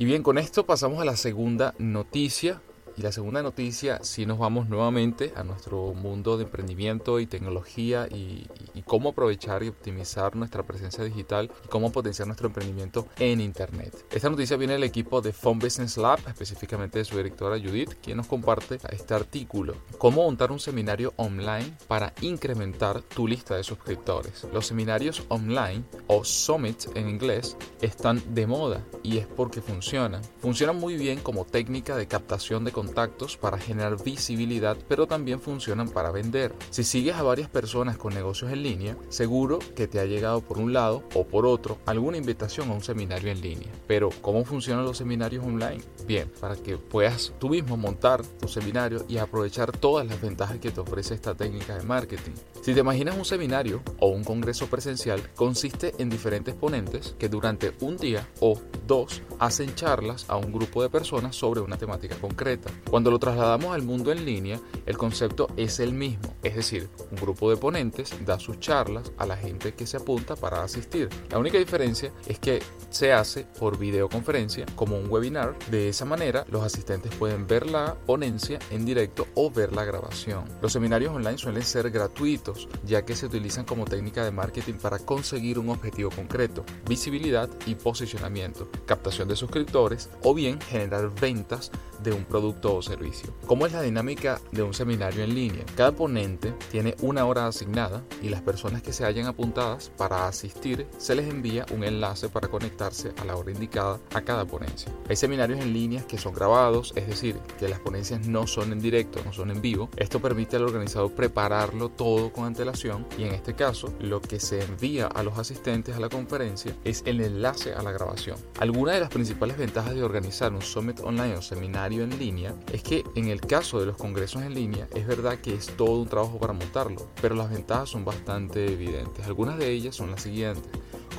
Y bien, con esto pasamos a la segunda noticia y la segunda noticia, si nos vamos nuevamente a nuestro mundo de emprendimiento y tecnología y, cómo aprovechar y optimizar nuestra presencia digital y cómo potenciar nuestro emprendimiento en Internet. Esta noticia viene del equipo de Phone Business Lab, específicamente de su directora Judith, quien nos comparte este artículo. Cómo montar un seminario online para incrementar tu lista de suscriptores. Los seminarios online o summit en inglés están de moda y es porque funcionan. Funcionan muy bien como técnica de captación de contactos para generar visibilidad, pero también funcionan para vender. Si sigues a varias personas con negocios en línea, seguro que te ha llegado por un lado o por otro alguna invitación a un seminario en línea. Pero, ¿cómo funcionan los seminarios online? Bien, para que puedas tú mismo montar tu seminario y aprovechar todas las ventajas que te ofrece esta técnica de marketing. Si te imaginas un seminario o un congreso presencial, consiste en diferentes ponentes que durante un día o dos hacen charlas a un grupo de personas sobre una temática concreta. Cuando lo trasladamos al mundo en línea, el concepto es el mismo, es decir, un grupo de ponentes da sus charlas a la gente que se apunta para asistir. La única diferencia es que se hace por videoconferencia como un webinar. De esa manera, los asistentes pueden ver la ponencia en directo o ver la grabación. Los seminarios online suelen ser gratuitos, ya que se utilizan como técnica de marketing para conseguir un objetivo concreto, visibilidad y posicionamiento, captación de suscriptores o bien generar ventas de un producto o servicio. ¿Cómo es la dinámica de un seminario en línea? Cada ponente tiene una hora asignada y las personas que se hayan apuntadas para asistir se les envía un enlace para conectarse a la hora indicada a cada ponencia. Hay seminarios en línea que son grabados, es decir, que las ponencias no son en directo, no son en vivo. Esto permite al organizador prepararlo todo con antelación y en este caso lo que se envía a los asistentes a la conferencia es el enlace a la grabación. Algunas de las principales ventajas de organizar un summit online o seminario en línea es que en el caso de los congresos en línea es verdad que es todo un trabajo para montarlo, pero las ventajas son bastante evidentes. Algunas de ellas son las siguientes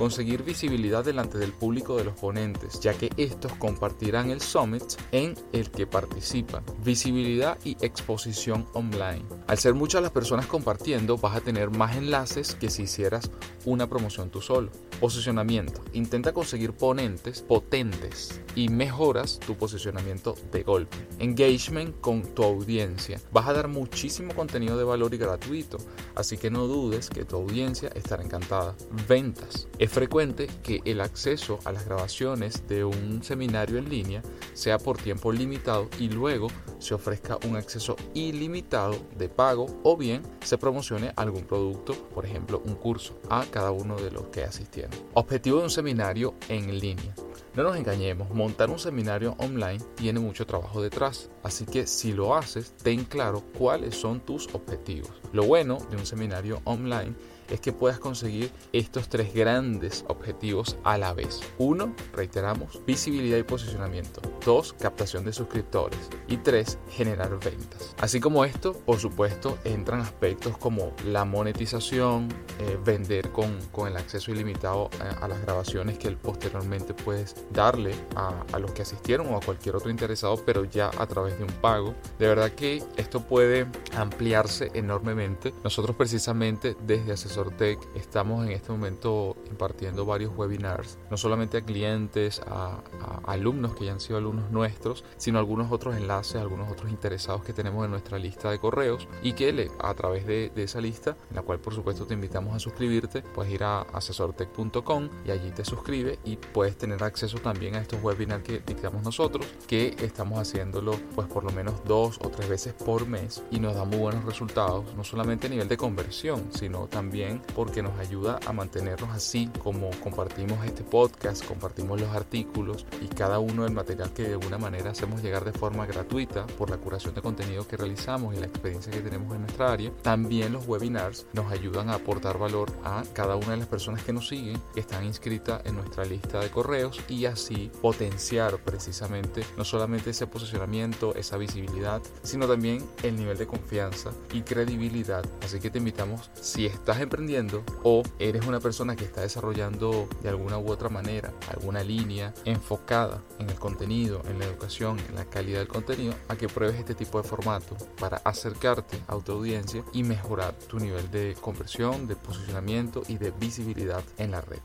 conseguir visibilidad delante del público de los ponentes, ya que estos compartirán el summit en el que participan. Visibilidad y exposición online. Al ser muchas las personas compartiendo, vas a tener más enlaces que si hicieras una promoción tú solo. Posicionamiento. Intenta conseguir ponentes potentes y mejoras tu posicionamiento de golpe. Engagement con tu audiencia. Vas a dar muchísimo contenido de valor y gratuito, así que no dudes que tu audiencia estará encantada. Ventas frecuente que el acceso a las grabaciones de un seminario en línea sea por tiempo limitado y luego se ofrezca un acceso ilimitado de pago o bien se promocione algún producto, por ejemplo un curso, a cada uno de los que asistieron. Objetivo de un seminario en línea. No nos engañemos, montar un seminario online tiene mucho trabajo detrás, así que si lo haces, ten claro cuáles son tus objetivos. Lo bueno de un seminario online es que puedas conseguir estos tres grandes objetivos a la vez. Uno, reiteramos, visibilidad y posicionamiento. Dos, captación de suscriptores. Y tres, generar ventas. Así como esto, por supuesto, entran aspectos como la monetización, eh, vender con, con, el acceso ilimitado a, las grabaciones que posteriormente puedes darle a, a los que asistieron o a cualquier otro interesado, pero ya a través de un pago. De verdad que esto puede ampliarse enormemente. Nosotros precisamente desde Asesor Tech estamos en este momento impartiendo varios webinars, no solamente a clientes, a, alumnos que ya han sido alumnos nuestros, sino algunos otros enlaces, algunos otros interesados que tenemos en nuestra lista de correos y que le, a través de, esa lista, en la cual por supuesto te invitamos a suscribirte, puedes ir a asesortech.com y allí te suscribes y puedes tener acceso también a estos webinars que dictamos nosotros, que estamos haciéndolo pues por lo menos dos o tres veces por mes y nos da muy buenos resultados, no solamente a nivel de conversión, sino también porque nos ayuda a mantenernos así como compartimos este podcast, compartimos los artículos y cada uno del material que de alguna manera hacemos llegar de forma gratuita por la curación de contenido que realizamos y la experiencia que tenemos en nuestra área. También los webinars nos ayudan a aportar valor a cada una de las personas que nos siguen, que están inscritas en nuestra lista de correos y así potenciar precisamente no solamente ese posicionamiento, esa visibilidad, sino también el nivel de confianza y credibilidad. Así que te invitamos, si estás en o eres una persona que está desarrollando de alguna u otra manera alguna línea enfocada en el contenido, en la educación, en la calidad del contenido, a que pruebes este tipo de formato para acercarte a tu audiencia y mejorar tu nivel de conversión, de posicionamiento y de visibilidad en la red.